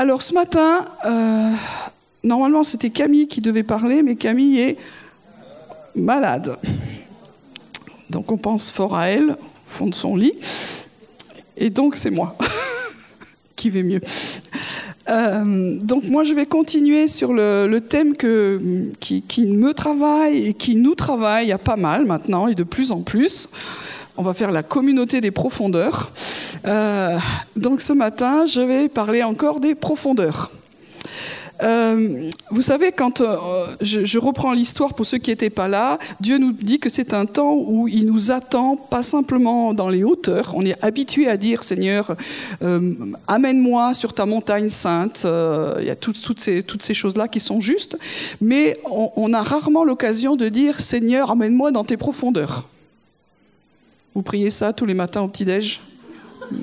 Alors ce matin, euh, normalement c'était Camille qui devait parler, mais Camille est malade. Donc on pense fort à elle, au fond de son lit. Et donc c'est moi qui vais mieux. Euh, donc moi je vais continuer sur le, thème qui, qui, me travaille et qui nous travaille, a pas mal maintenant et de plus en plus. On va faire la communauté des profondeurs. Euh, donc ce matin, je vais parler encore des profondeurs. Euh, vous savez, quand euh, je, reprends l'histoire pour ceux qui n'étaient pas là, Dieu nous dit que c'est un temps où il nous attend pas simplement dans les hauteurs. On est habitué à dire, Seigneur, amène-moi sur ta montagne sainte. il y a toutes, ces, ces choses-là qui sont justes. Mais on a rarement l'occasion de dire, Seigneur, amène-moi dans tes profondeurs. Vous priez ça tous les matins au petit-déj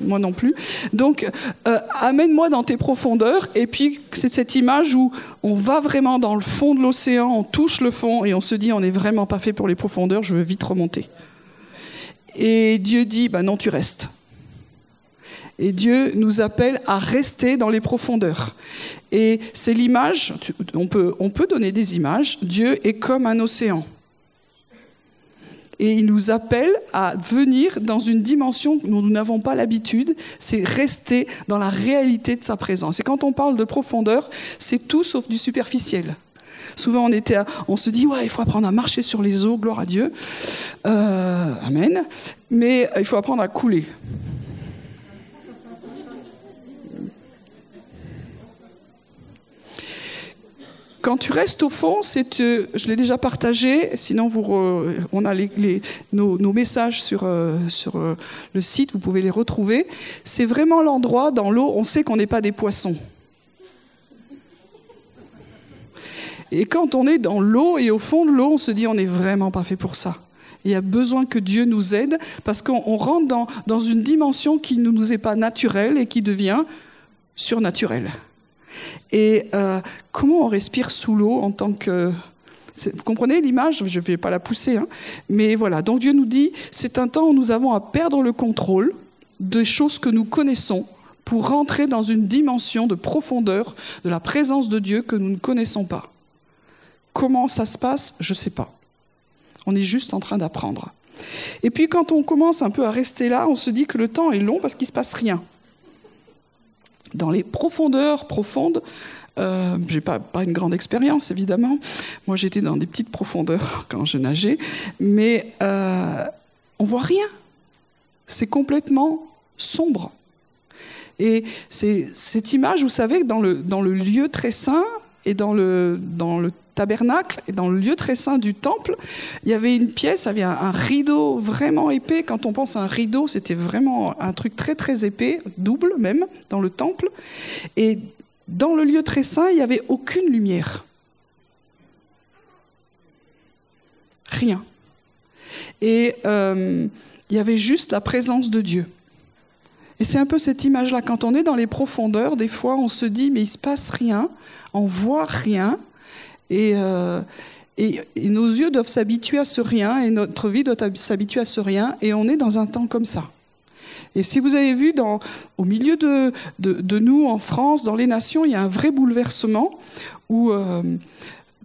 moi non plus. Donc, euh, amène-moi dans tes profondeurs. Et puis, c'est cette image où on va vraiment dans le fond de l'océan, on touche le fond et on se dit, on n'est vraiment pas fait pour les profondeurs, je veux vite remonter. Et Dieu dit, bah non, tu restes. Et Dieu nous appelle à rester dans les profondeurs. Et c'est l'image, on peut, on peut donner des images, Dieu est comme un océan et il nous appelle à venir dans une dimension dont nous n'avons pas l'habitude, c'est rester dans la réalité de sa présence. Et quand on parle de profondeur, c'est tout sauf du superficiel. Souvent, on, était on se dit, ouais, il faut apprendre à marcher sur les eaux, gloire à Dieu. Euh, amen. Mais il faut apprendre à couler. Quand tu restes au fond, c'est, euh, je l'ai déjà partagé, sinon vous, on a nos, messages sur, euh, sur euh, le site, vous pouvez les retrouver. C'est vraiment l'endroit dans l'eau, on sait qu'on n'est pas des poissons. Et quand on est dans l'eau et au fond de l'eau, on se dit on n'est vraiment pas fait pour ça. Il y a besoin que Dieu nous aide parce qu'on rentre dans, dans une dimension qui ne nous est pas naturelle et qui devient surnaturelle. Et euh, comment on respire sous l'eau en tant que... Vous comprenez l'image? Je ne vais pas la pousser. Hein. Mais voilà, donc Dieu nous dit, c'est un temps où nous avons à perdre le contrôle des choses que nous connaissons pour rentrer dans une dimension de profondeur de la présence de Dieu que nous ne connaissons pas. Comment ça se passe? Je ne sais pas. On est juste en train d'apprendre. Et puis quand on commence un peu à rester là, on se dit que le temps est long parce qu'il ne se passe rien dans les profondeurs profondes. Euh, j'ai pas, pas une grande expérience évidemment. Moi j'étais dans des petites profondeurs quand je nageais, mais euh, on voit rien. C'est complètement sombre. Et c'est cette image, vous savez, dans le, dans le lieu très saint et dans le, dans le tabernacle et dans le lieu très saint du temple, il y avait une pièce, avait un, rideau vraiment épais. Quand on pense à un rideau, c'était vraiment un truc très très épais, double même, dans le temple. Et dans le lieu très saint, il n'y avait aucune lumière. Rien. Et euh, il y avait juste la présence de Dieu. Et c'est un peu cette image-là. Quand on est dans les profondeurs, des fois, on se dit, mais il se passe rien, on voit rien, euh, et, et, nos yeux doivent s'habituer à ce rien, et notre vie doit s'habituer à ce rien, et on est dans un temps comme ça. Et si vous avez vu, dans, au milieu de, de, nous, en France, dans les nations, il y a un vrai bouleversement où euh,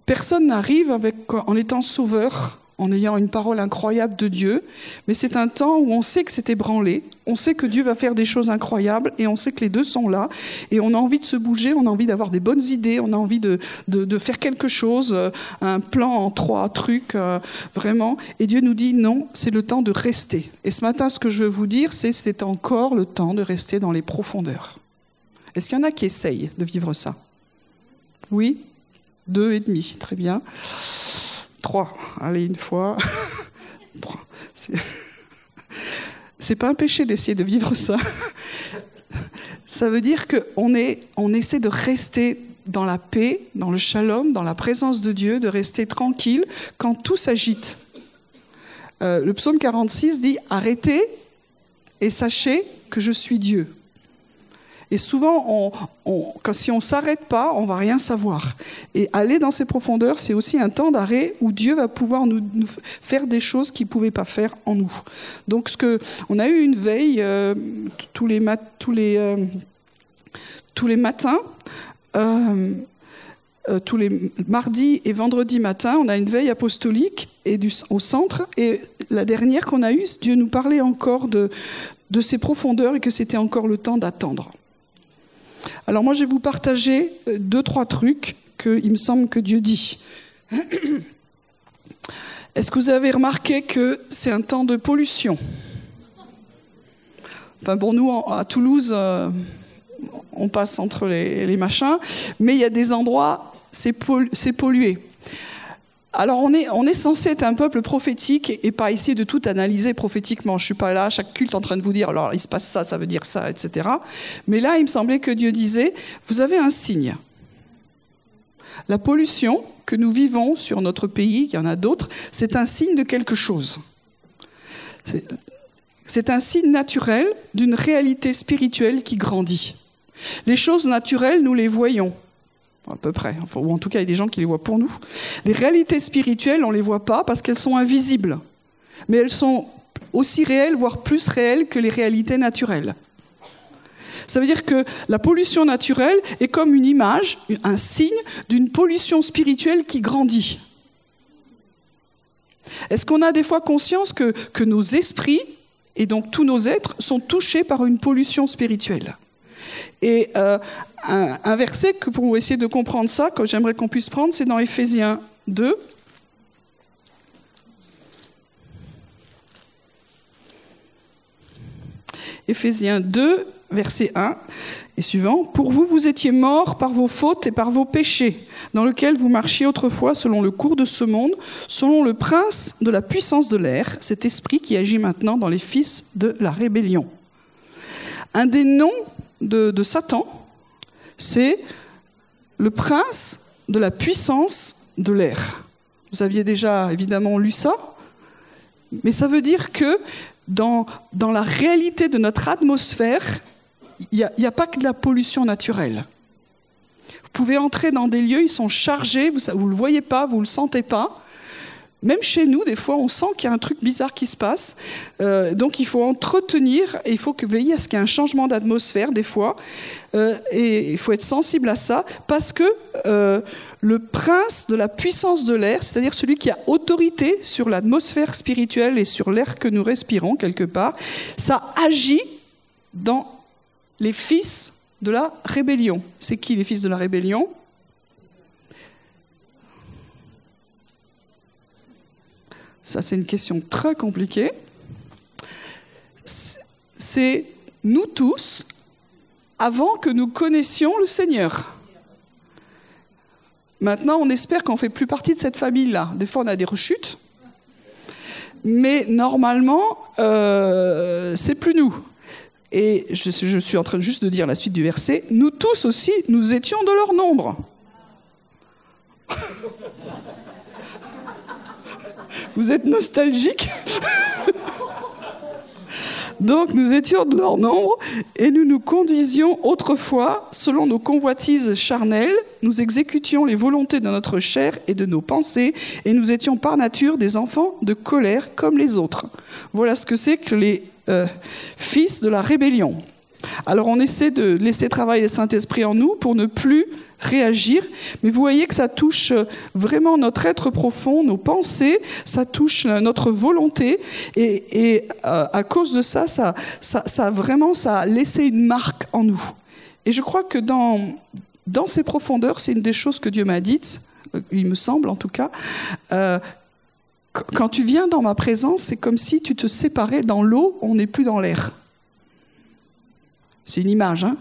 personne n'arrive en étant sauveur en ayant une parole incroyable de Dieu, mais c'est un temps où on sait que c'est ébranlé, on sait que Dieu va faire des choses incroyables, et on sait que les deux sont là, et on a envie de se bouger, on a envie d'avoir des bonnes idées, on a envie de, de, faire quelque chose, euh, un plan en trois trucs, euh, vraiment, et Dieu nous dit non, c'est le temps de rester. Et ce matin, ce que je veux vous dire, c'est c'est encore le temps de rester dans les profondeurs. Est-ce qu'il y en a qui essayent de vivre ça? Oui? Deux et demi, très bien. Trois. Allez, une fois. Trois. C'est pas un péché d'essayer de vivre ça. Ça veut dire qu'on on essaie de rester dans la paix, dans le shalom, dans la présence de Dieu, de rester tranquille quand tout s'agite. Euh, le psaume 46 dit Arrêtez et sachez que je suis Dieu. Et souvent, si on ne s'arrête pas, on va rien savoir. Et aller dans ces profondeurs, c'est aussi un temps d'arrêt où Dieu va pouvoir nous, faire des choses qu'il ne pouvait pas faire en nous. Donc, ce que, on a eu une veille euh, euh, tous les matins euh, tous les mardis et vendredis matin, on a une veille apostolique au centre. Et la dernière qu'on a eue, Dieu nous parlait encore de, de ses profondeurs et que c'était encore le temps d'attendre. Alors moi, je vais vous partager euh, deux, trois trucs qu'il me semble que Dieu dit. Est-ce que vous avez remarqué que c'est un temps de pollution? Enfin bon, nous, à Toulouse, euh, on passe entre les, machins, mais il y a des endroits, c'est pollué. Alors on est, censé être un peuple prophétique et pas essayer de tout analyser prophétiquement. Je suis pas là, chaque culte en train de vous dire, alors il se passe ça, ça veut dire ça, etc. Mais là, il me semblait que Dieu disait, vous avez un signe. La pollution que nous vivons sur notre pays, il y en a d'autres, c'est un signe de quelque chose. C'est un signe naturel d'une réalité spirituelle qui grandit. Les choses naturelles, nous les voyons, à peu près, ou en tout cas il y a des gens qui les voient pour nous. Les réalités spirituelles, on ne les voit pas parce qu'elles sont invisibles, mais elles sont aussi réelles, voire plus réelles que les réalités naturelles. Ça veut dire que la pollution naturelle est comme une image, un signe d'une pollution spirituelle qui grandit. Est-ce qu'on a des fois conscience que, que nos esprits, et donc tous nos êtres, sont touchés par une pollution spirituelle? Et euh, un, verset que pour essayer de comprendre ça, que j'aimerais qu'on puisse prendre, c'est dans Éphésiens 2. Éphésiens 2, verset 1 et suivant. Pour vous, vous étiez morts par vos fautes et par vos péchés, dans lesquels vous marchiez autrefois selon le cours de ce monde, selon le prince de la puissance de l'air, cet esprit qui agit maintenant dans les fils de la rébellion. Un des noms de, Satan, c'est le prince de la puissance de l'air. Vous aviez déjà évidemment lu ça, mais ça veut dire que dans, dans la réalité de notre atmosphère, il n'y a, a, pas que de la pollution naturelle. Vous pouvez entrer dans des lieux, ils sont chargés, vous ne le voyez pas, vous ne le sentez pas. Même chez nous, des fois, on sent qu'il y a un truc bizarre qui se passe. Euh, donc, il faut entretenir et il faut veiller à ce qu'il y ait un changement d'atmosphère, des fois. Euh, et il faut être sensible à ça parce que euh, le prince de la puissance de l'air, c'est-à-dire celui qui a autorité sur l'atmosphère spirituelle et sur l'air que nous respirons quelque part, ça agit dans les fils de la rébellion. C'est qui les fils de la rébellion? Ça, c'est une question très compliquée. C'est nous tous avant que nous connaissions le Seigneur. Maintenant, on espère qu'on ne fait plus partie de cette famille-là. Des fois, on a des rechutes. Mais normalement, euh, c'est plus nous. Et je, je, suis en train juste de dire la suite du verset. Nous tous aussi, nous étions de leur nombre. Vous êtes nostalgique Donc nous étions de leur nombre et nous nous conduisions autrefois selon nos convoitises charnelles, nous exécutions les volontés de notre chair et de nos pensées et nous étions par nature des enfants de colère comme les autres. Voilà ce que c'est que les euh, fils de la rébellion. Alors on essaie de laisser travailler le Saint-Esprit en nous pour ne plus réagir, mais vous voyez que ça touche vraiment notre être profond, nos pensées, ça touche notre volonté, et, euh, à cause de ça, ça, ça, ça, vraiment, ça a laissé une marque en nous. Et je crois que dans, dans ces profondeurs, c'est une des choses que Dieu m'a dites, euh, il me semble en tout cas, euh, quand tu viens dans ma présence, c'est comme si tu te séparais dans l'eau, on n'est plus dans l'air. C'est une image, hein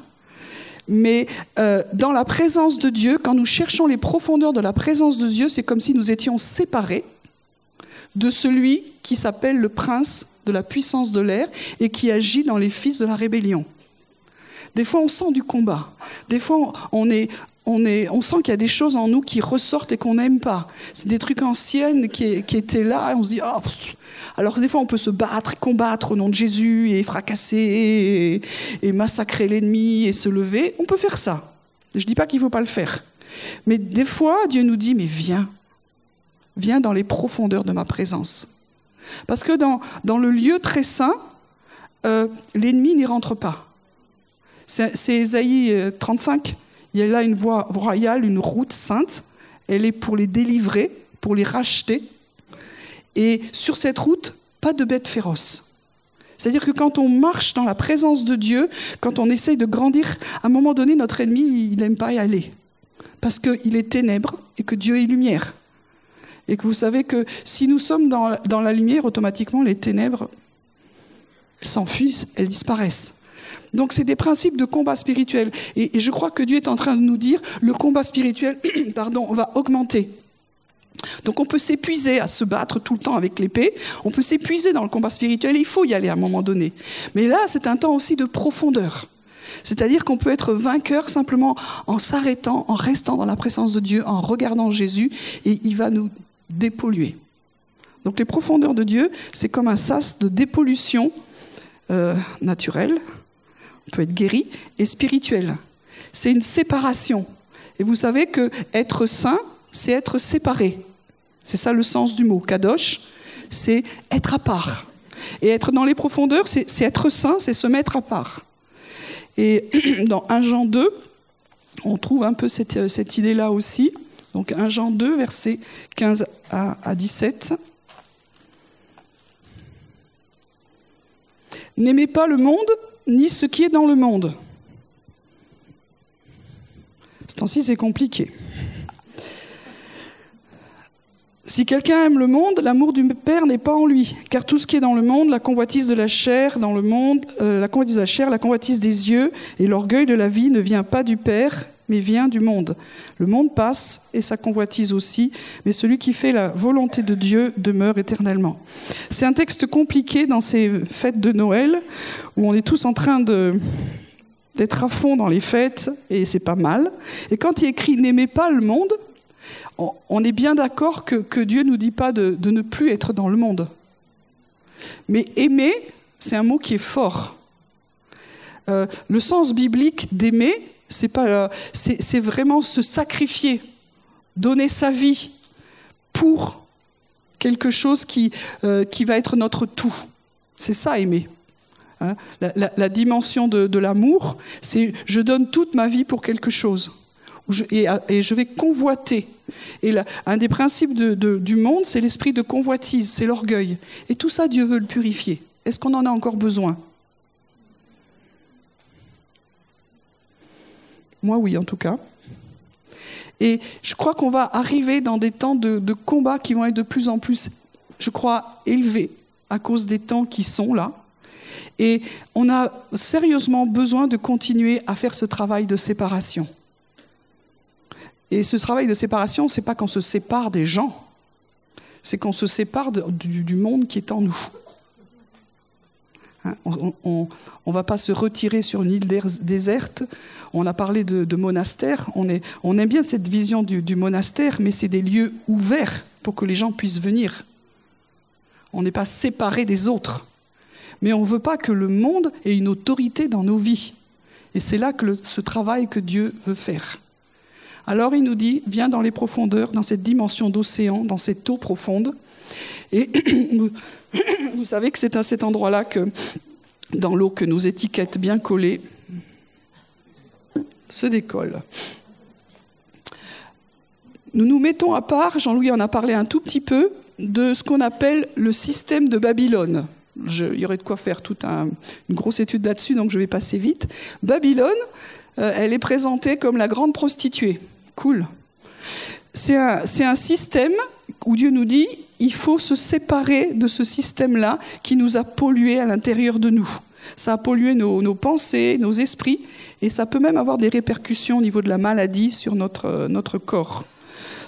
mais euh, dans la présence de Dieu, quand nous cherchons les profondeurs de la présence de Dieu, c'est comme si nous étions séparés de celui qui s'appelle le prince de la puissance de l'air et qui agit dans les fils de la rébellion. Des fois, on sent du combat. Des fois, on, est, on, est, on sent qu'il y a des choses en nous qui ressortent et qu'on n'aime pas. C'est des trucs anciennes qui, étaient là et on se dit, oh, alors des fois, on peut se battre, combattre au nom de Jésus et fracasser et, massacrer l'ennemi et se lever. On peut faire ça. Je ne dis pas qu'il ne faut pas le faire. Mais des fois, Dieu nous dit, mais viens, viens dans les profondeurs de ma présence. Parce que dans, dans le lieu très saint, euh, l'ennemi n'y rentre pas. C'est Ésaïe 35. Il y a là une voie royale, une route sainte. Elle est pour les délivrer, pour les racheter. Et sur cette route, pas de bêtes féroces. C'est-à-dire que quand on marche dans la présence de Dieu, quand on essaye de grandir, à un moment donné, notre ennemi, il n'aime pas y aller. Parce qu'il est ténèbres et que Dieu est lumière. Et que vous savez que si nous sommes dans, dans la lumière, automatiquement, les ténèbres s'enfuient, elles disparaissent. Donc c'est des principes de combat spirituel. Et, je crois que Dieu est en train de nous dire, le combat spirituel pardon, va augmenter. Donc on peut s'épuiser à se battre tout le temps avec l'épée, on peut s'épuiser dans le combat spirituel, il faut y aller à un moment donné. Mais là, c'est un temps aussi de profondeur. C'est-à-dire qu'on peut être vainqueur simplement en s'arrêtant, en restant dans la présence de Dieu, en regardant Jésus, et il va nous dépolluer. Donc les profondeurs de Dieu, c'est comme un sas de dépollution euh, naturelle, peut être guéri, et spirituel. C'est une séparation. Et vous savez que être saint, c'est être séparé. C'est ça le sens du mot. Kadosh, c'est être à part. Et être dans les profondeurs, c'est être saint, c'est se mettre à part. Et dans 1 Jean 2, on trouve un peu cette, euh, idée-là aussi. Donc 1 Jean 2, versets 15 à, à 17. N'aimez pas le monde, ni ce qui est dans le monde. Ce temps-ci, c'est compliqué. Si quelqu'un aime le monde, l'amour du Père n'est pas en lui, car tout ce qui est dans le monde, la convoitise de la chair dans le monde, euh, la convoitise de la chair, la convoitise des yeux et l'orgueil de la vie ne vient pas du Père, mais vient du monde. Le monde passe et sa convoitise aussi, mais celui qui fait la volonté de Dieu demeure éternellement. C'est un texte compliqué dans ces fêtes de Noël où on est tous en train de d'être à fond dans les fêtes et c'est pas mal. Et quand il écrit n'aimez pas le monde, on est bien d'accord que, Dieu ne nous dit pas de, ne plus être dans le monde. Mais aimer, c'est un mot qui est fort. Euh, le sens biblique d'aimer, euh, c'est vraiment se sacrifier, donner sa vie pour quelque chose qui, euh, va être notre tout. C'est ça aimer. Hein. la, dimension de, de l'amour, c'est je donne toute ma vie pour quelque chose et, je vais convoiter. Et un des principes du monde, c'est l'esprit de convoitise, c'est l'orgueil. Et tout ça, Dieu veut le purifier. Est-ce qu'on en a encore besoin? Moi, oui, en tout cas. Et je crois qu'on va arriver dans des temps de, de combat qui vont être de plus en plus, je crois, élevés à cause des temps qui sont là. Et on a sérieusement besoin de continuer à faire ce travail de séparation. Et ce travail de séparation, c'est pas qu'on se sépare des gens, c'est qu'on se sépare du, monde qui est en nous. Hein, on ne va pas se retirer sur une île déserte. On a parlé de, monastère. On, aime bien cette vision du, du monastère, mais c'est des lieux ouverts pour que les gens puissent venir. On n'est pas séparé des autres. Mais on ne veut pas que le monde ait une autorité dans nos vies. Et c'est là que ce travail que Dieu veut faire. Alors il nous dit, viens dans les profondeurs, dans cette dimension d'océan, dans cette eau profonde. Et vous savez que c'est à cet endroit-là que, dans l'eau que nos étiquettes bien collées se décollent. Nous nous mettons à part, Jean-Louis en a parlé un tout petit peu, de ce qu'on appelle le système de Babylone. il y aurait de quoi faire toute une grosse étude là-dessus, donc je vais passer vite. Babylone, euh, elle est présentée comme la grande prostituée. Cool. C'est un, système où Dieu nous dit, il faut se séparer de ce système-là qui nous a pollués à l'intérieur de nous. Ça a pollué nos, pensées, nos esprits, et ça peut même avoir des répercussions au niveau de la maladie sur notre, corps.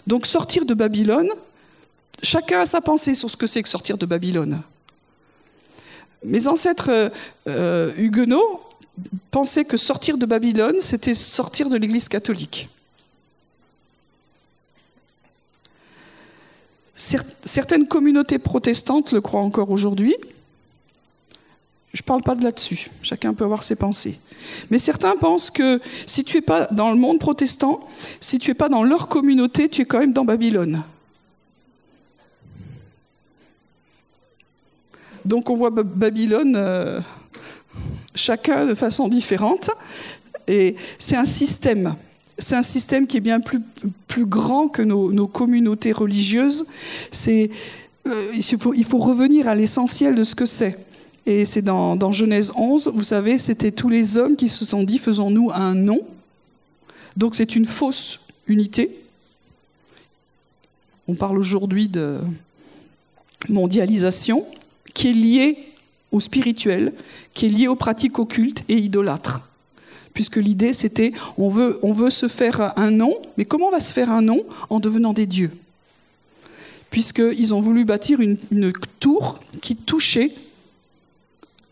Donc sortir de Babylone, chacun a sa pensée sur ce que c'est que sortir de Babylone. Mes ancêtres euh, euh, huguenots pensaient que sortir de Babylone, c'était sortir de l'Église catholique. Certaines communautés protestantes le croient encore aujourd'hui. Je ne parle pas de là-dessus. Chacun peut avoir ses pensées. Mais certains pensent que si tu n'es pas dans le monde protestant, si tu n'es pas dans leur communauté, tu es quand même dans Babylone. Donc on voit Babylone euh, chacun de façon différente. Et c'est un système. C'est un système qui est bien plus, grand que nos, communautés religieuses. Euh, il, faut, revenir à l'essentiel de ce que c'est. Et c'est dans, Genèse 11, vous savez, c'était tous les hommes qui se sont dit faisons-nous un nom. Donc c'est une fausse unité. On parle aujourd'hui de mondialisation qui est liée au spirituel, qui est liée aux pratiques occultes et idolâtres puisque l'idée c'était on veut, se faire un nom, mais comment on va se faire un nom En devenant des dieux? Puisqu'ils ont voulu bâtir une, tour qui touchait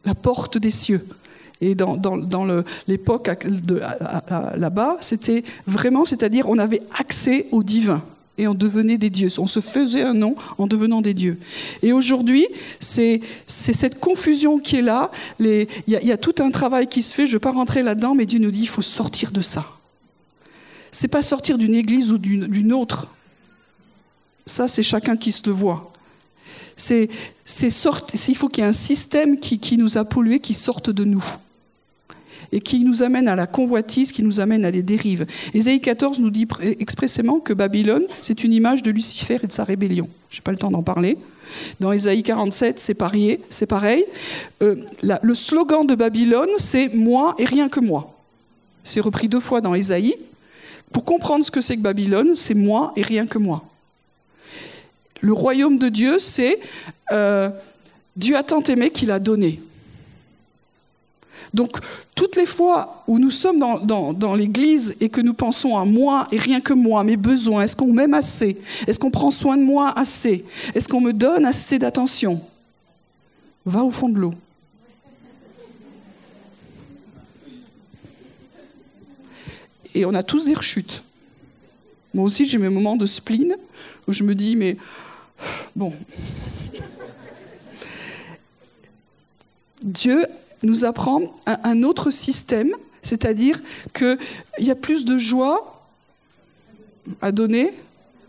la porte des cieux. Et dans, dans, l'époque là-bas, c'était vraiment, c'est-à-dire on avait accès au divin et on devenait des dieux. On se faisait un nom en devenant des dieux. Et aujourd'hui, c'est cette confusion qui est là. Il y, a tout un travail qui se fait, je ne vais pas rentrer là-dedans, mais Dieu nous dit, il faut sortir de ça. C'est pas sortir d'une église ou d'une autre. Ça, c'est chacun qui se le voit. C'est, il faut qu'il y ait un système qui, qui nous a pollués, qui sorte de nous et qui nous amène à la convoitise, qui nous amène à des dérives. Ésaïe 14 nous dit expressément que Babylone, c'est une image de Lucifer et de sa rébellion. Je n'ai pas le temps d'en parler. Dans Ésaïe 47, c'est pareil. C'est pareil. Euh, le slogan de Babylone, c'est moi et rien que moi. C'est repris deux fois dans Ésaïe. Pour comprendre ce que c'est que Babylone, c'est moi et rien que moi. Le royaume de Dieu, c'est euh, Dieu a tant aimé qu'il a donné. Donc, toutes les fois où nous sommes dans, l'Église et que nous pensons à moi et rien que moi, mes besoins, est-ce qu'on m'aime assez? Est-ce qu'on prend soin de moi assez? Est-ce qu'on me donne assez d'attention? Va au fond de l'eau. Et on a tous des rechutes. Moi aussi, j'ai mes moments de spleen où je me dis, mais bon. Dieu nous apprend un, autre système, c'est-à-dire qu'il y a plus de joie à donner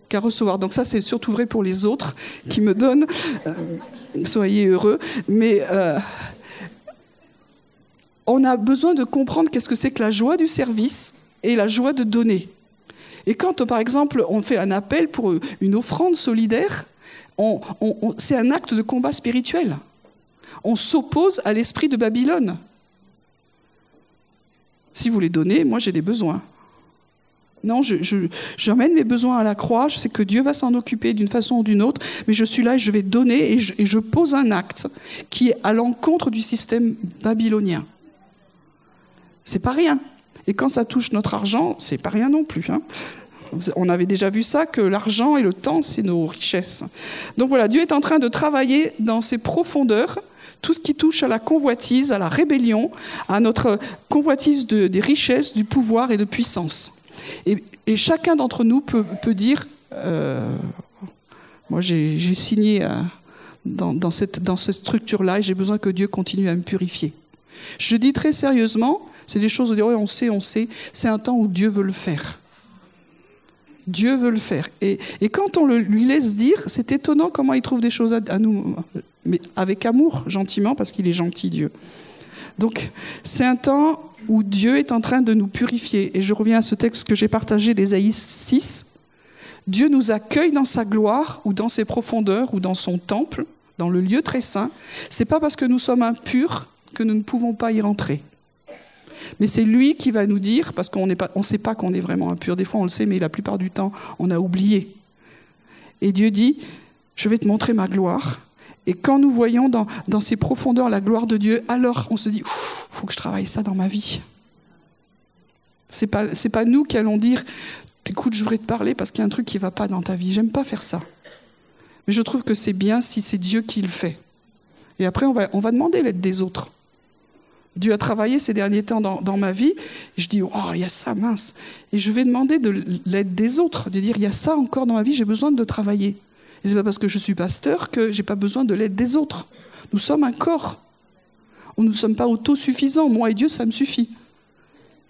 qu'à recevoir. Donc ça, c'est surtout vrai pour les autres qui me donnent. Euh, soyez heureux. Mais euh, on a besoin de comprendre qu'est-ce que c'est que la joie du service et la joie de donner. Et quand, par exemple, on fait un appel pour une offrande solidaire, c'est un acte de combat spirituel on s'oppose à l'esprit de Babylone. Si vous les donnez, moi j'ai des besoins. Non, j'emmène mes besoins à la croix, je sais que Dieu va s'en occuper d'une façon ou d'une autre, mais je suis là et je vais donner et je, pose un acte qui est à l'encontre du système babylonien. C'est pas rien. Et quand ça touche notre argent, c'est pas rien non plus. Hein. On avait déjà vu ça, que l'argent et le temps, c'est nos richesses. Donc voilà, Dieu est en train de travailler dans ses profondeurs tout ce qui touche à la convoitise, à la rébellion, à notre convoitise des richesses, du pouvoir et de puissance. Et, chacun d'entre nous peut, dire, euh, moi j'ai signé euh, dans, cette, structure-là et j'ai besoin que Dieu continue à me purifier. Je dis très sérieusement, c'est des choses où on sait, on sait, c'est un temps où Dieu veut le faire. Dieu veut le faire. Et, quand on le, lui laisse dire, c'est étonnant comment il trouve des choses à, nous, mais avec amour, gentiment, parce qu'il est gentil, Dieu. Donc, c'est un temps où Dieu est en train de nous purifier. Et je reviens à ce texte que j'ai partagé d'Ésaïe 6. Dieu nous accueille dans sa gloire, ou dans ses profondeurs, ou dans son temple, dans le lieu très saint. C'est pas parce que nous sommes impurs que nous ne pouvons pas y rentrer. Mais c'est lui qui va nous dire, parce qu'on ne sait pas qu'on est vraiment impur. Des fois, on le sait, mais la plupart du temps, on a oublié. Et Dieu dit, je vais te montrer ma gloire. Et quand nous voyons dans, ces profondeurs la gloire de Dieu, alors on se dit, il faut que je travaille ça dans ma vie. C'est pas, pas nous qui allons dire, écoute, je voudrais te parler parce qu'il y a un truc qui ne va pas dans ta vie. J'aime pas faire ça. Mais je trouve que c'est bien si c'est Dieu qui le fait. Et après, on va demander l'aide des autres. Dieu a travaillé ces derniers temps dans, ma vie. Je dis, oh, il y a ça, mince. Et je vais demander de l'aide des autres, de dire, il y a ça encore dans ma vie, j'ai besoin de travailler. Et c'est pas parce que je suis pasteur que j'ai pas besoin de l'aide des autres. Nous sommes un corps. Nous ne sommes pas autosuffisants. Moi et Dieu, ça me suffit.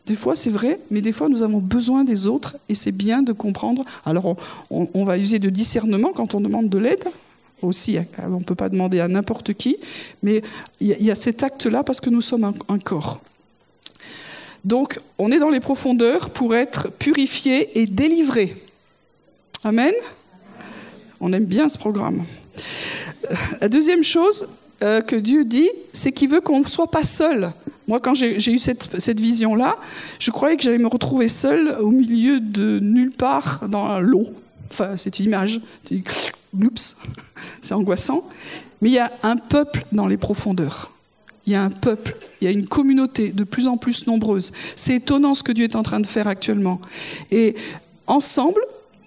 Des fois, c'est vrai, mais des fois, nous avons besoin des autres et c'est bien de comprendre. Alors, on va user de discernement quand on demande de l'aide, aussi, on ne peut pas demander à n'importe qui, mais il y, a cet acte-là parce que nous sommes un, corps. Donc, on est dans les profondeurs pour être purifié et délivré. Amen. On aime bien ce programme. La deuxième chose euh, que Dieu dit, c'est qu'il veut qu'on ne soit pas seul. Moi, quand j'ai eu cette, cette vision-là, je croyais que j'allais me retrouver seul au milieu de nulle part dans l'eau. Enfin, c'est une image. Oups, c'est angoissant. Mais il y a un peuple dans les profondeurs. Il y a un peuple, il y a une communauté de plus en plus nombreuse. C'est étonnant ce que Dieu est en train de faire actuellement. Et ensemble,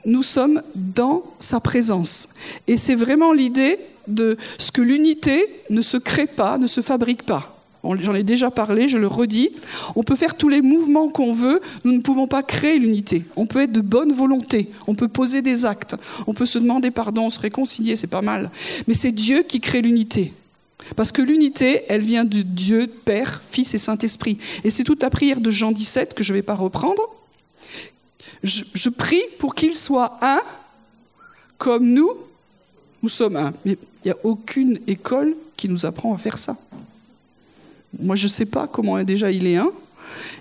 nous sommes dans sa présence. Et c'est vraiment l'idée de ce que l'unité ne se crée pas, ne se fabrique pas. J'en ai déjà parlé, je le redis. On peut faire tous les mouvements qu'on veut, nous ne pouvons pas créer l'unité. On peut être de bonne volonté, on peut poser des actes, on peut se demander pardon, se réconcilier, c'est pas mal. Mais c'est Dieu qui crée l'unité. Parce que l'unité, elle vient de Dieu, Père, Fils et Saint-Esprit. Et c'est toute la prière de Jean 17 que je ne vais pas reprendre. Je, je prie pour qu'il soit un, comme nous, nous sommes un. Mais il n'y a aucune école qui nous apprend à faire ça. Moi, je ne sais pas comment déjà il est un,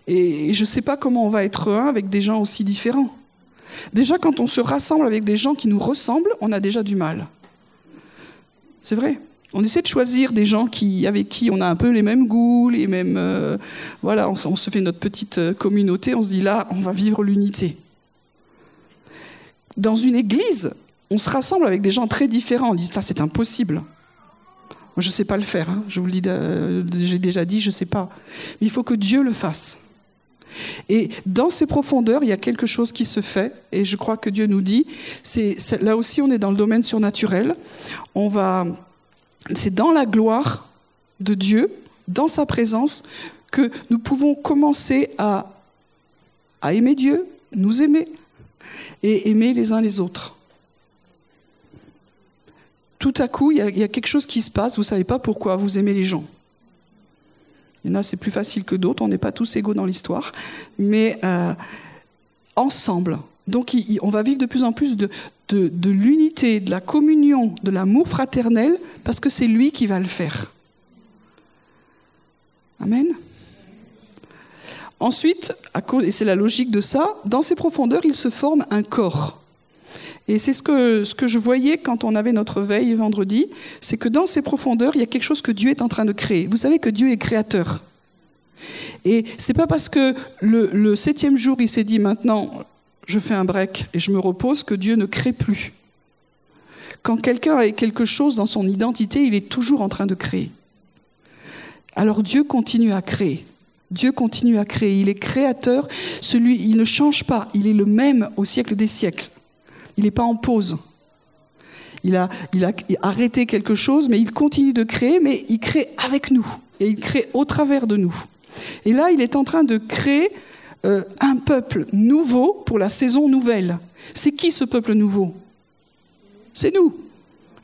et je ne sais pas comment on va être un avec des gens aussi différents. Déjà, quand on se rassemble avec des gens qui nous ressemblent, on a déjà du mal. C'est vrai. On essaie de choisir des gens qui, avec qui on a un peu les mêmes goûts, les mêmes. Euh, voilà, on, se fait notre petite euh, communauté, on se dit là, on va vivre l'unité. Dans une église, on se rassemble avec des gens très différents. On dit ça, c'est impossible. Je ne sais pas le faire, hein. je vous le euh, j'ai déjà dit, je ne sais pas. Mais il faut que Dieu le fasse. Et dans ces profondeurs, il y a quelque chose qui se fait, et je crois que Dieu nous dit, c'est, là aussi on est dans le domaine surnaturel, on va, c'est dans la gloire de Dieu, dans sa présence, que nous pouvons commencer à aimer Dieu, nous aimer, et aimer les uns les autres tout à coup, il y, a, quelque chose qui se passe, vous ne savez pas pourquoi, vous aimez les gens. Il y en a, c'est plus facile que d'autres, on n'est pas tous égaux dans l'histoire, mais euh, ensemble. Donc on va vivre de plus en plus de, l'unité, de la communion, de l'amour fraternel, parce que c'est lui qui va le faire. Amen. Ensuite, et c'est la logique de ça, dans ces profondeurs, il se forme un corps. Et c'est ce que, je voyais quand on avait notre veille vendredi, c'est que dans ces profondeurs, il y a quelque chose que Dieu est en train de créer. Vous savez que Dieu est créateur. Et c'est pas parce que le, le septième jour, il s'est dit maintenant, je fais un break et je me repose, que Dieu ne crée plus. Quand quelqu'un a quelque chose dans son identité, il est toujours en train de créer. Alors Dieu continue à créer. Dieu continue à créer. Il est créateur. Celui, il ne change pas. Il est le même au siècle des siècles. Il n'est pas en pause. Il a, il a arrêté quelque chose, mais il continue de créer, mais il crée avec nous. Et il crée au travers de nous. Et là, il est en train de créer euh, un peuple nouveau pour la saison nouvelle. C'est qui ce peuple nouveau? C'est nous.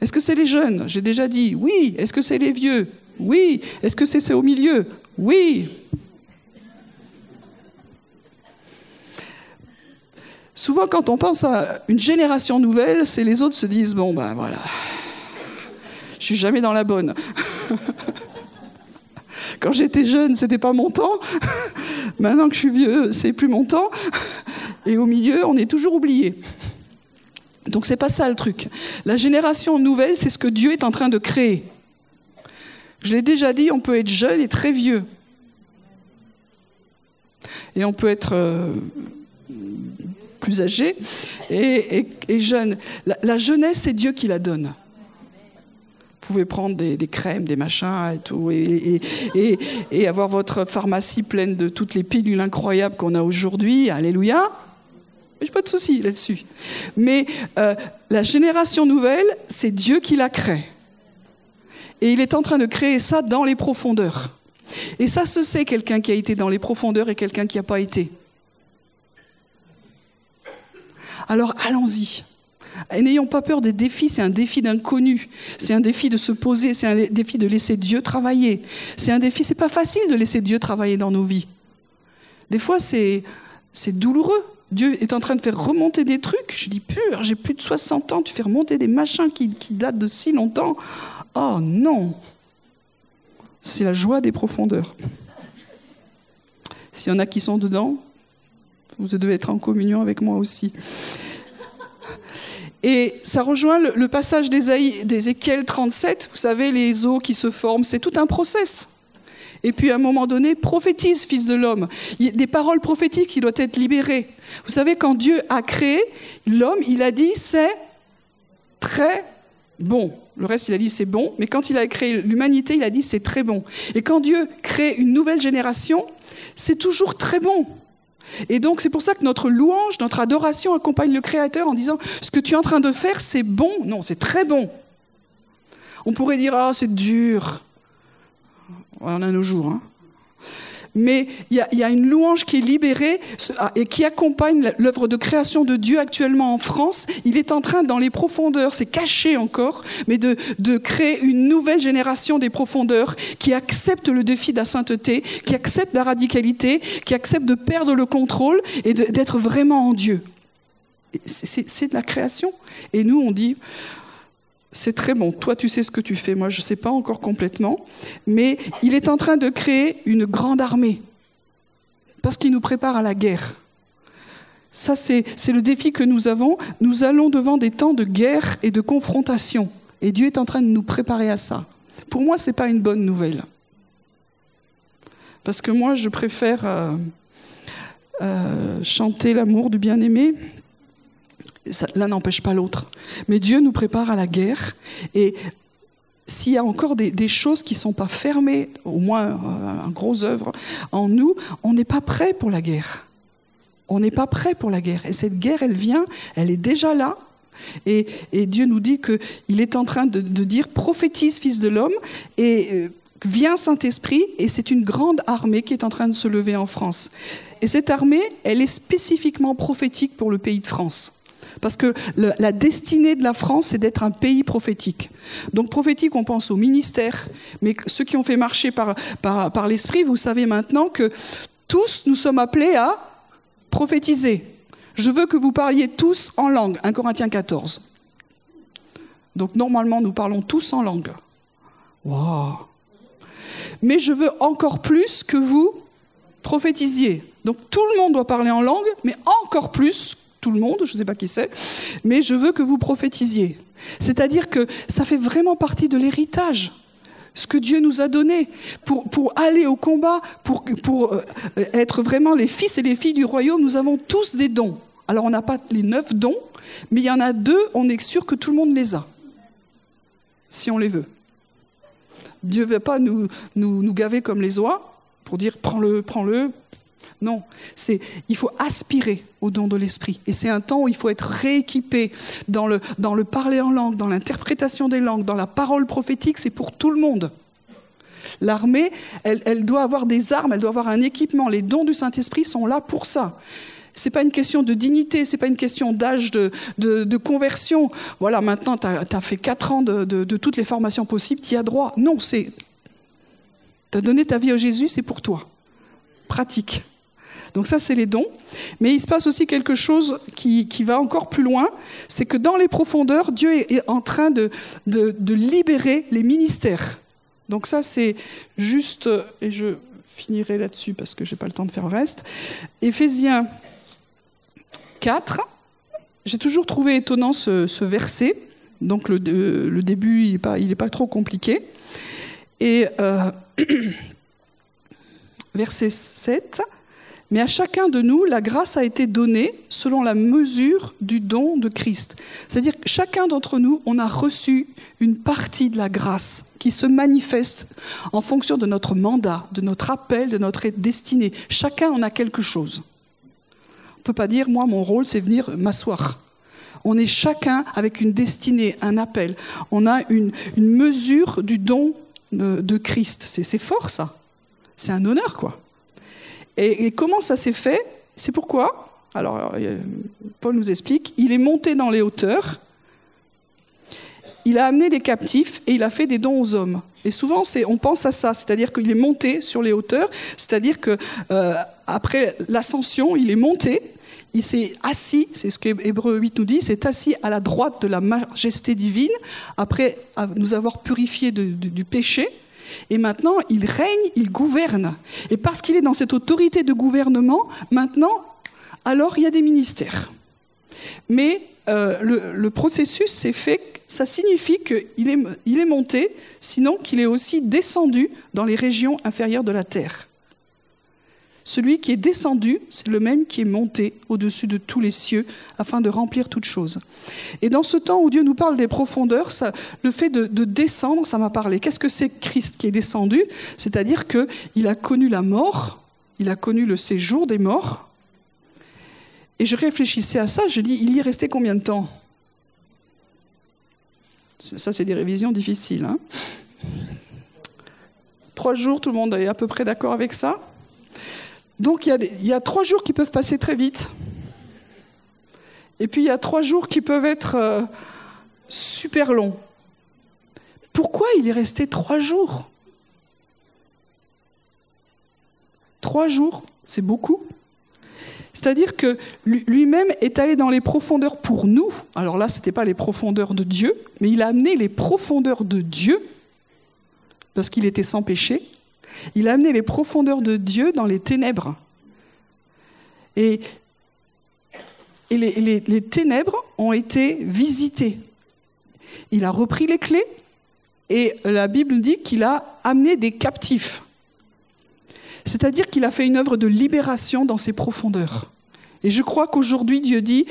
Est-ce que c'est les jeunes? J'ai déjà dit oui. Est-ce que c'est les vieux? Oui. Est-ce que c'est au milieu? Oui. Souvent, quand on pense à une génération nouvelle, c'est les autres se disent bon ben voilà, je suis jamais dans la bonne. Quand j'étais jeune, c'était pas mon temps. Maintenant que je suis vieux, c'est plus mon temps. Et au milieu, on est toujours oublié. Donc c'est pas ça le truc. La génération nouvelle, c'est ce que Dieu est en train de créer. Je l'ai déjà dit, on peut être jeune et très vieux. Et on peut être euh, plus âgés et, jeunes. La, jeunesse, c'est Dieu qui la donne. Vous pouvez prendre des, crèmes, des machins et tout, et, et, avoir votre pharmacie pleine de toutes les pilules incroyables qu'on a aujourd'hui. Alléluia. J'ai pas de souci là-dessus. Mais euh, la génération nouvelle, c'est Dieu qui la crée. Et il est en train de créer ça dans les profondeurs. Et ça se sait quelqu'un qui a été dans les profondeurs et quelqu'un qui n'a pas été. Alors allons-y. Et n'ayons pas peur des défis, c'est un défi d'inconnu, c'est un défi de se poser, c'est un défi de laisser Dieu travailler. C'est un défi, c'est pas facile de laisser Dieu travailler dans nos vies. Des fois, c'est c'est douloureux. Dieu est en train de faire remonter des trucs. Je dis pur, j'ai plus de 60 ans, tu fais remonter des machins qui, qui datent de si longtemps. Oh non C'est la joie des profondeurs. S'il y en a qui sont dedans, vous devez être en communion avec moi aussi. Et ça rejoint le, passage d'Ézéchiel 37, vous savez, les eaux qui se forment, c'est tout un process. Et puis à un moment donné, prophétise, fils de l'homme. Il y a des paroles prophétiques qui doivent être libérées. Vous savez, quand Dieu a créé l'homme, il a dit c'est très bon. Le reste, il a dit c'est bon, mais quand il a créé l'humanité, il a dit c'est très bon. Et quand Dieu crée une nouvelle génération, c'est toujours très bon. Et donc c'est pour ça que notre louange, notre adoration accompagne le Créateur en disant ce que tu es en train de faire, c'est bon. Non, c'est très bon. On pourrait dire ah c'est dur. On a nos jours. Hein mais il y, a une louange qui est libérée ah, et qui accompagne l'œuvre de création de Dieu actuellement en France. Il est en train, dans les profondeurs, c'est caché encore, mais de, créer une nouvelle génération des profondeurs qui accepte le défi de la sainteté, qui accepte la radicalité, qui accepte de perdre le contrôle et d'être vraiment en Dieu. C'est de la création. Et nous, on dit, c'est très bon. Toi, tu sais ce que tu fais. Moi, je ne sais pas encore complètement. Mais il est en train de créer une grande armée. Parce qu'il nous prépare à la guerre. Ça, c'est le défi que nous avons. Nous allons devant des temps de guerre et de confrontation. Et Dieu est en train de nous préparer à ça. Pour moi, ce n'est pas une bonne nouvelle. Parce que moi, je préfère euh, euh, chanter l'amour du bien-aimé L'un n'empêche pas l'autre. Mais Dieu nous prépare à la guerre. Et s'il y a encore des, choses qui ne sont pas fermées, au moins euh, un gros œuvre en nous, on n'est pas prêt pour la guerre. On n'est pas prêt pour la guerre. Et cette guerre, elle vient, elle est déjà là. Et, Dieu nous dit qu'il est en train de, dire prophétise, fils de l'homme, et euh, vient Saint-Esprit, et c'est une grande armée qui est en train de se lever en France. Et cette armée, elle est spécifiquement prophétique pour le pays de France. Parce que la destinée de la France, c'est d'être un pays prophétique. Donc prophétique, on pense au ministère, mais ceux qui ont fait marcher par, par, l'Esprit, vous savez maintenant que tous nous sommes appelés à prophétiser. Je veux que vous parliez tous en langue, 1 Corinthiens 14. Donc normalement, nous parlons tous en langue. Wow. Mais je veux encore plus que vous prophétisiez. Donc tout le monde doit parler en langue, mais encore plus tout le monde, je ne sais pas qui c'est, mais je veux que vous prophétisiez. C'est-à-dire que ça fait vraiment partie de l'héritage ce que Dieu nous a donné pour, pour aller au combat, pour, pour euh, être vraiment les fils et les filles du royaume. Nous avons tous des dons. Alors on n'a pas les neuf dons, mais il y en a deux, on est sûr que tout le monde les a, si on les veut. Dieu ne veut pas nous, nous, nous gaver comme les oies pour dire prends-le, prends-le, non, c'est il faut aspirer au don de l'esprit. Et c'est un temps où il faut être rééquipé dans le, parler en langue, dans l'interprétation des langues, dans la parole prophétique, c'est pour tout le monde. L'armée, elle, doit avoir des armes, elle doit avoir un équipement. Les dons du Saint-Esprit sont là pour ça. C'est pas une question de dignité, c'est pas une question d'âge, de, conversion. Voilà, maintenant, tu as, fait quatre ans de, de, toutes les formations possibles, tu y as droit. Non, c'est. Tu as donné ta vie à Jésus, c'est pour toi. Pratique. Donc ça, c'est les dons. Mais il se passe aussi quelque chose qui, va encore plus loin, c'est que dans les profondeurs, Dieu est en train de, libérer les ministères. Donc ça, c'est juste, et je finirai là-dessus parce que je n'ai pas le temps de faire le reste. Éphésiens 4, j'ai toujours trouvé étonnant ce, verset. Donc le, début, il n'est pas, pas, trop compliqué. Et euh, verset 7, mais à chacun de nous, la grâce a été donnée selon la mesure du don de Christ. C'est-à-dire que chacun d'entre nous, on a reçu une partie de la grâce qui se manifeste en fonction de notre mandat, de notre appel, de notre destinée. Chacun en a quelque chose. On ne peut pas dire, moi, mon rôle, c'est venir m'asseoir. On est chacun avec une destinée, un appel. On a une, mesure du don de, de Christ. C'est fort, ça. C'est un honneur, quoi. Et, comment ça s'est fait? C'est pourquoi? Alors, euh, Paul nous explique, il est monté dans les hauteurs, il a amené des captifs et il a fait des dons aux hommes. Et souvent, on pense à ça, c'est-à-dire qu'il est monté sur les hauteurs, c'est-à-dire que euh, l'ascension, il est monté, il s'est assis, c'est ce que Hébreu 8 nous dit, s'est assis à la droite de la majesté divine, après nous avoir purifié du péché, Et maintenant, il règne, il gouverne. Et parce qu'il est dans cette autorité de gouvernement, maintenant, alors il y a des ministères. Mais euh, le, processus s'est fait, ça signifie qu'il est, est monté, sinon qu'il est aussi descendu dans les régions inférieures de la terre. Celui qui est descendu, c'est le même qui est monté au-dessus de tous les cieux afin de remplir toutes choses. Et dans ce temps où Dieu nous parle des profondeurs, le fait de, de descendre, ça m'a parlé. Qu'est-ce que c'est Christ qui est descendu? C'est-à-dire qu'il a connu la mort, il a connu le séjour des morts. Et je réfléchissais à ça, je dis, il y est resté combien de temps? Ça, c'est des révisions difficiles. Hein Trois jours, tout le monde est à peu près d'accord avec ça? Donc il y, a trois jours qui peuvent passer très vite. Et puis il y a trois jours qui peuvent être euh, super longs. Pourquoi il est resté trois jours? Trois jours, c'est beaucoup. C'est-à-dire que lui-même est allé dans les profondeurs pour nous. Alors là, ce n'était pas les profondeurs de Dieu, mais il a amené les profondeurs de Dieu, parce qu'il était sans péché, il a amené les profondeurs de Dieu dans les ténèbres. Et, les, ténèbres ont été visitées. Il a repris les clés et la Bible dit qu'il a amené des captifs. C'est-à-dire qu'il a fait une œuvre de libération dans ses profondeurs. Et je crois qu'aujourd'hui, Dieu dit,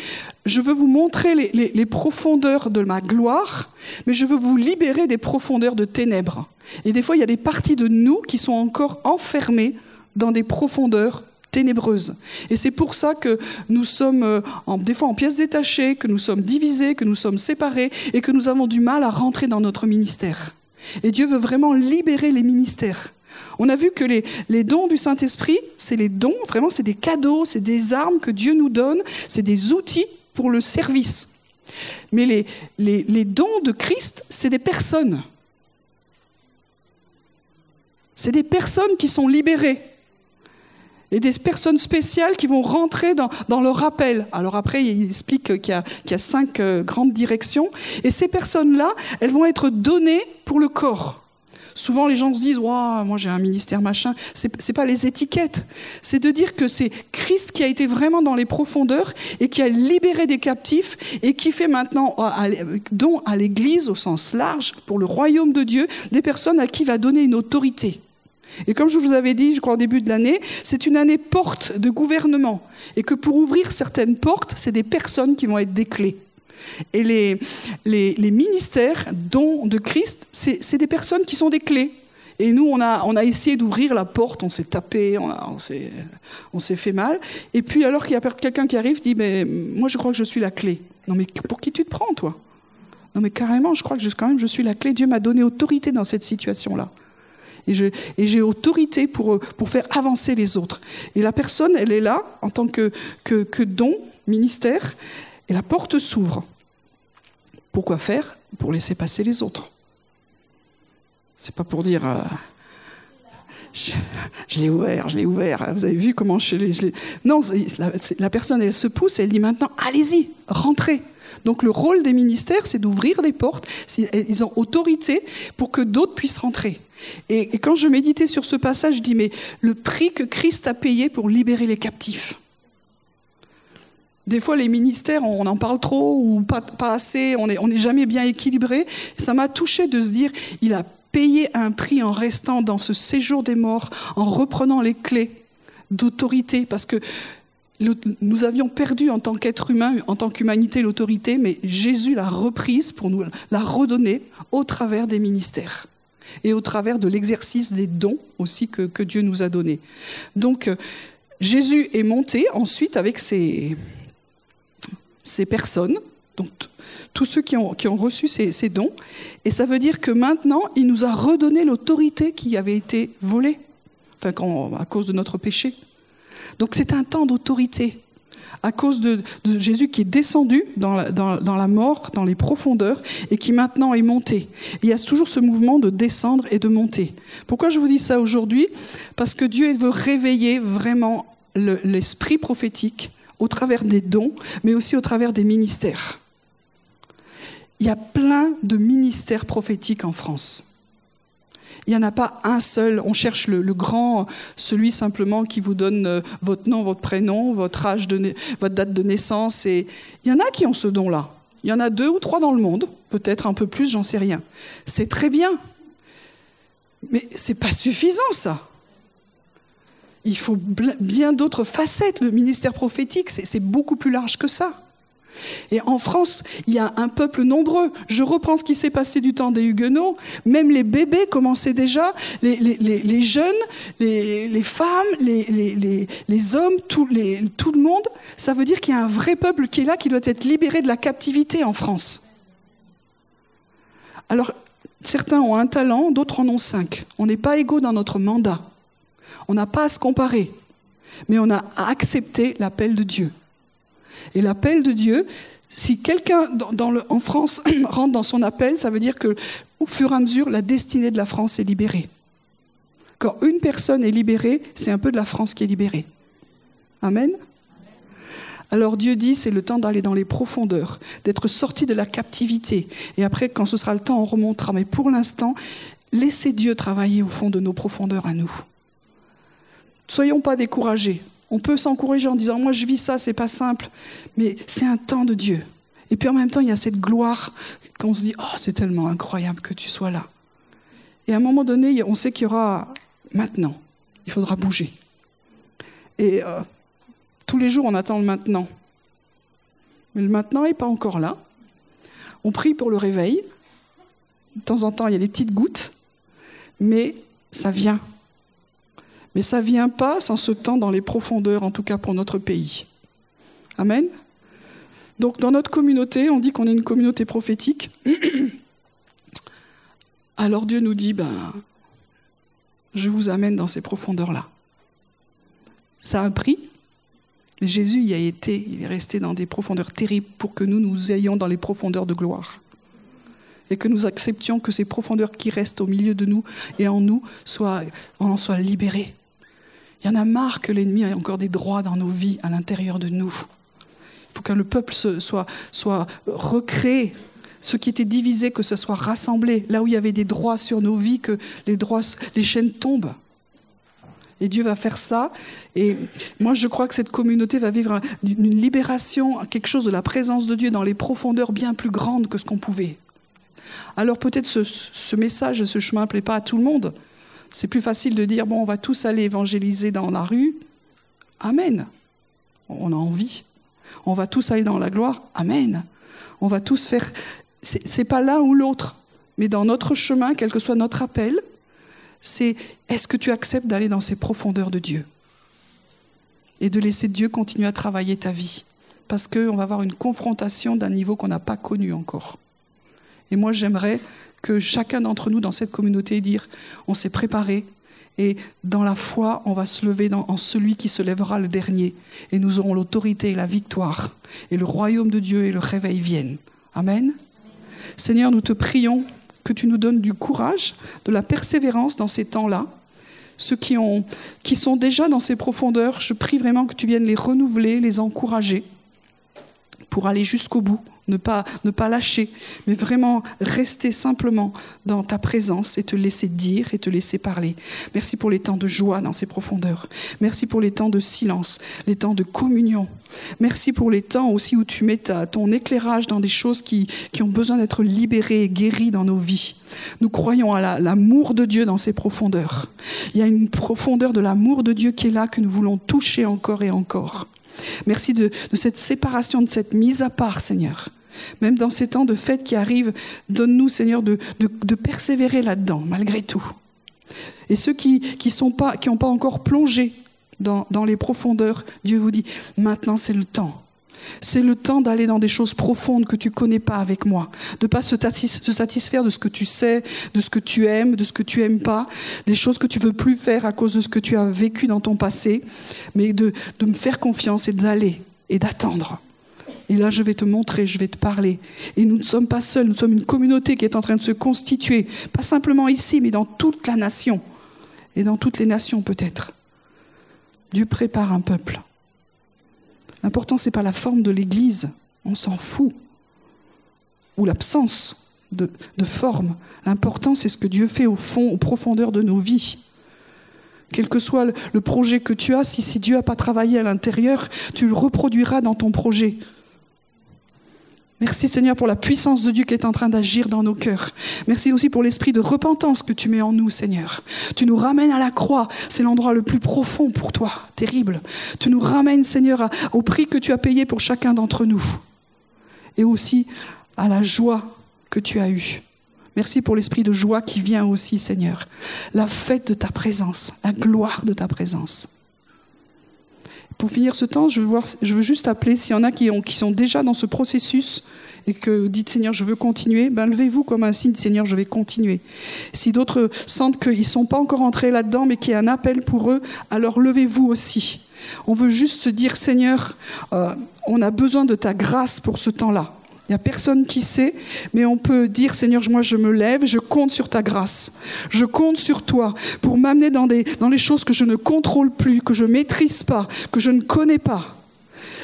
je veux vous montrer les, profondeurs de ma gloire, mais je veux vous libérer des profondeurs de ténèbres. Et des fois, il y a des parties de nous qui sont encore enfermées dans des profondeurs ténébreuses. Et c'est pour ça que nous sommes euh, en, des fois en pièces détachées, que nous sommes divisés, que nous sommes séparés et que nous avons du mal à rentrer dans notre ministère. Et Dieu veut vraiment libérer les ministères. On a vu que les, dons du Saint-Esprit, c'est les dons, vraiment, c'est des cadeaux, c'est des armes que Dieu nous donne, c'est des outils pour le service. Mais les dons de Christ, c'est des personnes. C'est des personnes qui sont libérées. Et des personnes spéciales qui vont rentrer dans, dans le rappel. Alors après, il explique qu'il y, y, a cinq euh, grandes directions. Et ces personnes-là, elles vont être données pour le corps. Souvent, les gens se disent Moi, j'ai un ministère machin. Ce n'est pas les étiquettes. C'est de dire que c'est Christ qui a été vraiment dans les profondeurs et qui a libéré des captifs et qui fait maintenant don à l'Église au sens large, pour le royaume de Dieu, des personnes à qui il va donner une autorité. Et comme je vous avais dit, je crois au début de l'année, c'est une année porte de gouvernement. Et que pour ouvrir certaines portes, c'est des personnes qui vont être des clés. Et les, ministères, dont de Christ, c'est des personnes qui sont des clés. Et nous, on a, essayé d'ouvrir la porte, on s'est tapé, on, s'est fait mal. Et puis, alors qu'il y a quelqu'un qui arrive, dit Mais moi, je crois que je suis la clé. Non, mais pour qui tu te prends, toi? Non, mais carrément, je crois que quand même, je suis la clé. Dieu m'a donné autorité dans cette situation-là. Et j'ai autorité pour, pour faire avancer les autres. Et la personne, elle est là en tant que, don, ministère, et la porte s'ouvre. Pourquoi faire? Pour laisser passer les autres. C'est pas pour dire. Euh, je, l'ai ouvert, je l'ai ouvert. Vous avez vu comment je l'ai. Non, la, personne, elle se pousse et elle dit maintenant, allez-y, rentrez. Donc le rôle des ministères, c'est d'ouvrir des portes. Ils ont autorité pour que d'autres puissent rentrer. Et, quand je méditais sur ce passage, je dis, mais le prix que Christ a payé pour libérer les captifs. Des fois, les ministères, on en parle trop ou pas, assez, on n'est jamais bien équilibré. Ça m'a touché de se dire, il a payé un prix en restant dans ce séjour des morts, en reprenant les clés d'autorité, parce que nous avions perdu en tant qu'être humain, en tant qu'humanité, l'autorité, mais Jésus l'a reprise pour nous la redonner au travers des ministères et au travers de l'exercice des dons aussi que, Dieu nous a donnés. Donc, Jésus est monté ensuite avec ces personnes, donc tous ceux qui ont, qui ont reçu ces, dons. Et ça veut dire que maintenant, il nous a redonné l'autorité qui avait été volée, enfin, à cause de notre péché. Donc c'est un temps d'autorité, à cause de, Jésus qui est descendu dans la, mort, dans les profondeurs, et qui maintenant est monté. Il y a toujours ce mouvement de descendre et de monter. Pourquoi je vous dis ça aujourd'hui? Parce que Dieu veut réveiller vraiment l'esprit prophétique au travers des dons, mais aussi au travers des ministères. Il y a plein de ministères prophétiques en France. Il n'y en a pas un seul. On cherche le, grand, celui simplement qui vous donne euh, votre nom, votre prénom, votre âge, votre date de naissance. Et il y en a qui ont ce don-là. Il y en a deux ou trois dans le monde, peut-être un peu plus, j'en sais rien. C'est très bien. Mais c'est pas suffisant, ça. Il faut bien d'autres facettes. Le ministère prophétique, c'est beaucoup plus large que ça. Et en France, il y a un peuple nombreux. Je reprends ce qui s'est passé du temps des Huguenots. Même les bébés commençaient déjà, les, jeunes, les, femmes, les, hommes, tout, tout le monde. Ça veut dire qu'il y a un vrai peuple qui est là, qui doit être libéré de la captivité en France. Alors, certains ont un talent, d'autres en ont cinq. On n'est pas égaux dans notre mandat. On n'a pas à se comparer. Mais on a à accepter l'appel de Dieu. Et l'appel de Dieu, si quelqu'un en France rentre dans son appel, ça veut dire que au fur et à mesure, la destinée de la France est libérée. Quand une personne est libérée, c'est un peu de la France qui est libérée. Amen. Alors Dieu dit, c'est le temps d'aller dans les profondeurs, d'être sorti de la captivité. Et après, quand ce sera le temps, on remontera. Mais pour l'instant, laissez Dieu travailler au fond de nos profondeurs à nous. Soyons pas découragés. On peut s'encourager en disant Moi, je vis ça, c'est pas simple. Mais c'est un temps de Dieu. Et puis en même temps, il y a cette gloire qu'on se dit Oh, c'est tellement incroyable que tu sois là. Et à un moment donné, on sait qu'il y aura maintenant. Il faudra bouger. Et euh, tous les jours, on attend le maintenant. Mais le maintenant n'est pas encore là. On prie pour le réveil. De temps en temps, il y a des petites gouttes. Mais ça vient. Mais ça ne vient pas sans ce temps dans les profondeurs, en tout cas pour notre pays. Amen. Donc dans notre communauté, on dit qu'on est une communauté prophétique. Alors Dieu nous dit, ben, je vous amène dans ces profondeurs-là. Ça a un prix. Mais Jésus y a été, il est resté dans des profondeurs terribles pour que nous nous ayons dans les profondeurs de gloire. Et que nous acceptions que ces profondeurs qui restent au milieu de nous et en nous en soient libérées. Il y en a marre que l'ennemi ait encore des droits dans nos vies, à l'intérieur de nous. Il faut que le peuple soit, soit recréé. Ce qui était divisé, que ce soit rassemblé. Là où il y avait des droits sur nos vies, que les, droits, les chaînes tombent. Et Dieu va faire ça. Et moi, je crois que cette communauté va vivre une libération, quelque chose de la présence de Dieu dans les profondeurs bien plus grandes que ce qu'on pouvait. Alors peut-être ce, ce message, ce chemin ne plaît pas à tout le monde. C'est plus facile de dire, bon, on va tous aller évangéliser dans la rue. Amen. On a envie. On va tous aller dans la gloire. Amen. On va tous faire. C'est pas l'un ou l'autre, mais dans notre chemin, quel que soit notre appel, c'est est-ce que tu acceptes d'aller dans ces profondeurs de Dieu? Et de laisser Dieu continuer à travailler ta vie Parce qu'on va avoir une confrontation d'un niveau qu'on n'a pas connu encore. Et moi, j'aimerais que chacun d'entre nous dans cette communauté dire on s'est préparé et dans la foi, on va se lever en celui qui se lèvera le dernier et nous aurons l'autorité et la victoire et le royaume de Dieu et le réveil viennent. Amen. Seigneur, nous te prions que tu nous donnes du courage, de la persévérance dans ces temps-là. Ceux qui, ont, qui sont déjà dans ces profondeurs, je prie vraiment que tu viennes les renouveler, les encourager pour aller jusqu'au bout ne pas, ne pas lâcher, mais vraiment rester simplement dans ta présence et te laisser dire et te laisser parler. Merci pour les temps de joie dans ces profondeurs. Merci pour les temps de silence, les temps de communion. Merci pour les temps aussi où tu mets ton éclairage dans des choses qui, qui ont besoin d'être libérées et guéries dans nos vies. Nous croyons à l'amour de Dieu dans ces profondeurs. Il y a une profondeur de l'amour de Dieu qui est là, que nous voulons toucher encore et encore. Merci de, de cette séparation, de cette mise à part, Seigneur. Même dans ces temps de fête qui arrivent, donne-nous, Seigneur, de, persévérer là-dedans, malgré tout. Et ceux qui n'ont pas, encore plongé dans, les profondeurs, Dieu vous dit, maintenant c'est le temps. C'est le temps d'aller dans des choses profondes que tu connais pas avec moi, de pas se satisfaire de ce que tu sais, de ce que tu aimes, de ce que tu aimes pas, des choses que tu veux plus faire à cause de ce que tu as vécu dans ton passé, mais de me faire confiance et d'aller et d'attendre. Et là, je vais te montrer, je vais te parler. Et nous ne sommes pas seuls, nous sommes une communauté qui est en train de se constituer, pas simplement ici, mais dans toute la nation. Et dans toutes les nations peut-être. Dieu prépare un peuple. L'important, ce n'est pas la forme de l'Église, on s'en fout. Ou l'absence. de, forme. L'important, c'est ce que Dieu fait au fond, aux profondeurs de nos vies. Quel que soit le projet que tu as, si, si Dieu n'a pas travaillé à l'intérieur, tu le reproduiras dans ton projet. Merci Seigneur pour la puissance de Dieu qui est en train d'agir dans nos cœurs. Merci aussi pour l'esprit de repentance que tu mets en nous, Seigneur. Tu nous ramènes à la croix, c'est l'endroit le plus profond pour toi, terrible. Tu nous ramènes, Seigneur, au prix que tu as payé pour chacun d'entre nous. Et aussi à la joie que tu as eue. Merci pour l'esprit de joie qui vient aussi, Seigneur. La fête de ta présence, la gloire de ta présence. Pour finir ce temps, je veux, juste appeler, s'il y en a qui, ont, qui sont déjà dans ce processus et que dites Seigneur, je veux continuer, ben levez-vous comme un signe, Seigneur, je vais continuer. Si d'autres sentent qu'ils ne sont pas encore entrés là-dedans, mais qu'il y a un appel pour eux, alors levez-vous aussi. On veut juste dire, Seigneur, euh, on a besoin de ta grâce pour ce temps-là. Il n'y a personne qui sait, mais on peut dire, Seigneur, moi je me lève, je compte sur ta grâce. Je compte sur toi pour m'amener dans, dans les choses que je ne contrôle plus, que je maîtrise pas, que je ne connais pas.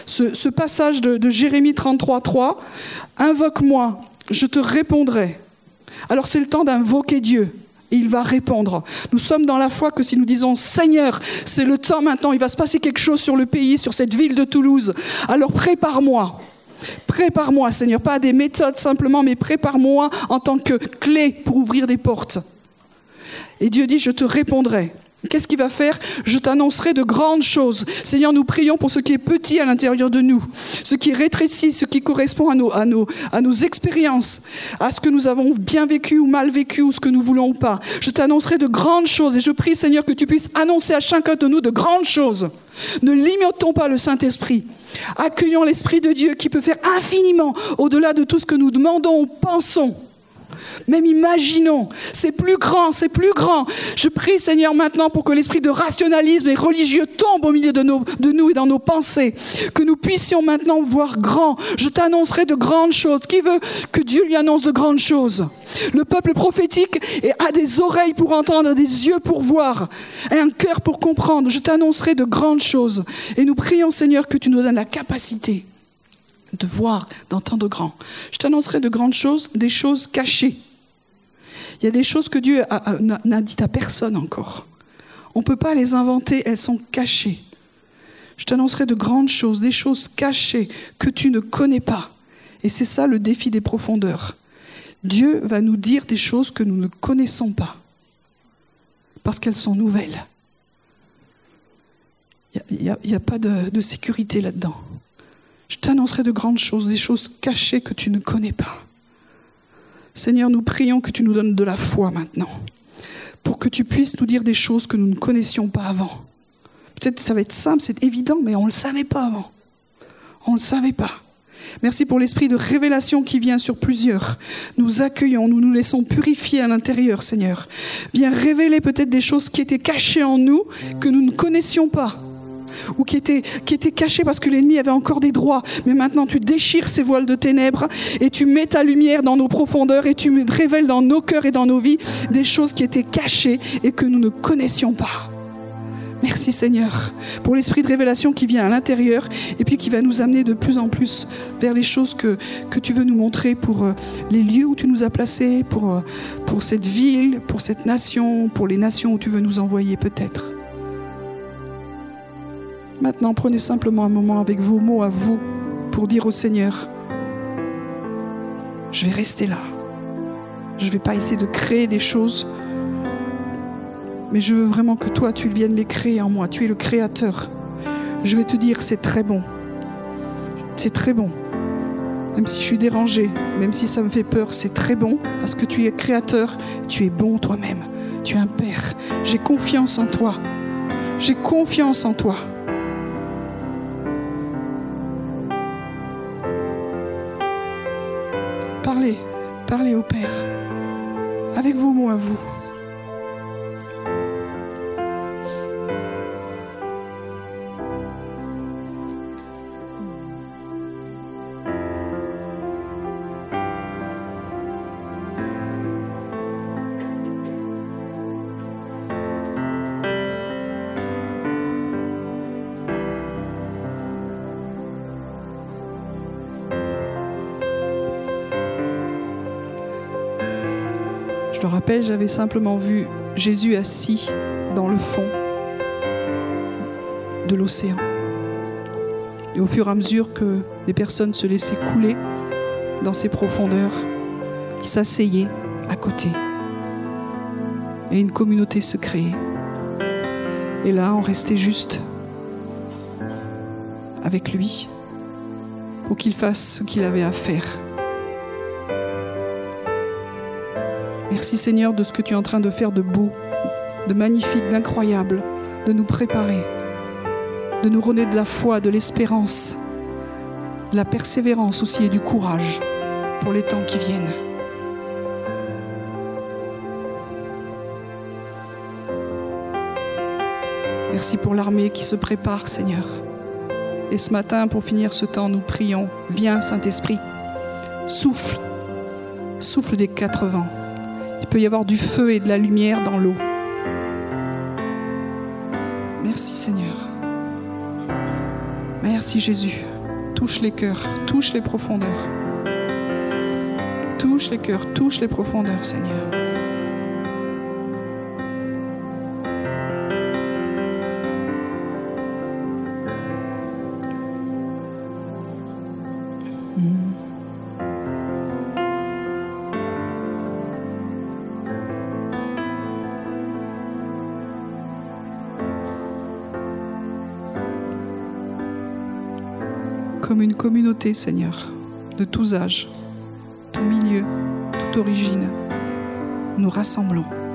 Ce, passage de, de Jérémie 33, 3, invoque-moi, je te répondrai. Alors c'est le temps d'invoquer Dieu. Et il va répondre. Nous sommes dans la foi que si nous disons Seigneur, c'est le temps maintenant, il va se passer quelque chose sur le pays, sur cette ville de Toulouse. Alors prépare-moi. Prépare-moi, Seigneur, pas des méthodes simplement, mais prépare-moi en tant que clé pour ouvrir des portes. Et Dieu dit, je te répondrai. Qu'est-ce qu'il va faire Je t'annoncerai de grandes choses. Seigneur, nous prions pour ce qui est petit à l'intérieur de nous, ce qui est rétréci, ce qui correspond à nos, à, nos, à nos expériences, à ce que nous avons bien vécu ou mal vécu ou ce que nous voulons ou pas. Je t'annoncerai de grandes choses et je prie, Seigneur, que tu puisses annoncer à chacun de nous de grandes choses. Ne limitons pas le Saint-Esprit. Accueillons l'Esprit de Dieu qui peut faire infiniment au-delà de tout ce que nous demandons ou pensons. Même imaginons, c'est plus grand, c'est plus grand. Je prie Seigneur maintenant pour que l'esprit de rationalisme et religieux tombe au milieu de, nous et dans nos pensées. Que nous puissions maintenant voir grand. Je t'annoncerai de grandes choses. Qui veut que Dieu lui annonce de grandes choses? Le peuple prophétique a des oreilles pour entendre, des yeux pour voir, et un cœur pour comprendre. Je t'annoncerai de grandes choses. Et nous prions Seigneur que tu nous donnes la capacité de voir, d'entendre grand. Je t'annoncerai de grandes choses, des choses cachées. Il y a des choses que Dieu n'a dit à personne encore. On ne peut pas les inventer, elles sont cachées. Je t'annoncerai de grandes choses, des choses cachées que tu ne connais pas. Et c'est ça le défi des profondeurs. Dieu va nous dire des choses que nous ne connaissons pas, parce qu'elles sont nouvelles. Il n'y a, pas de sécurité là-dedans. Je t'annoncerai de grandes choses, des choses cachées que tu ne connais pas. Seigneur, nous prions que tu nous donnes de la foi maintenant, pour que tu puisses nous dire des choses que nous ne connaissions pas avant. Peut-être que ça va être simple, c'est évident, mais on ne le savait pas avant. On ne le savait pas. Merci pour l'esprit de révélation qui vient sur plusieurs. Nous accueillons, nous nous laissons purifier à l'intérieur, Seigneur. Viens révéler peut-être des choses qui étaient cachées en nous, que nous ne connaissions pas ou qui étaient, qui cachés parce que l'ennemi avait encore des droits. Mais maintenant, tu déchires ces voiles de ténèbres et tu mets ta lumière dans nos profondeurs et tu révèles dans nos cœurs et dans nos vies des choses qui étaient cachées et que nous ne connaissions pas. Merci Seigneur pour l'esprit de révélation qui vient à l'intérieur et puis qui va nous amener de plus en plus vers les choses que, tu veux nous montrer pour euh, les lieux où tu nous as placés, euh, pour cette ville, pour cette nation, pour les nations où tu veux nous envoyer peut-être. Maintenant, prenez simplement un moment avec vos mots à vous pour dire au Seigneur, je vais rester là. Je ne vais pas essayer de créer des choses, mais je veux vraiment que toi, tu viennes les créer en moi. Tu es le créateur. Je vais te dire, c'est très bon. C'est très bon. Même si je suis dérangé, même si ça me fait peur, c'est très bon parce que tu es créateur, tu es bon toi-même. Tu es un Père. J'ai confiance en toi. J'ai confiance en toi. Parlez, parlez au Père, avec vos mots à vous. J'avais simplement vu Jésus assis dans le fond de l'océan. Et au fur et à mesure que des personnes se laissaient couler dans ces profondeurs, il s'asseyait à côté. Et une communauté se créait. Et là, on restait juste avec lui pour qu'il fasse ce qu'il avait à faire. Merci Seigneur de ce que tu es en train de faire de beau, de magnifique, d'incroyable, de nous préparer, de nous redonner de la foi, de l'espérance, de la persévérance aussi et du courage pour les temps qui viennent. Merci pour l'armée qui se prépare, Seigneur. Et ce matin, pour finir ce temps, nous prions. Viens, Saint-Esprit, souffle, souffle des quatre vents. Il peut y avoir du feu et de la lumière dans l'eau. Merci, Seigneur. Merci, Jésus. Touche les cœurs, touche les profondeurs. Touche les cœurs, touche les profondeurs, Seigneur. Communauté, Seigneur, de tous âges, tout milieu, toute origine. Nous rassemblons.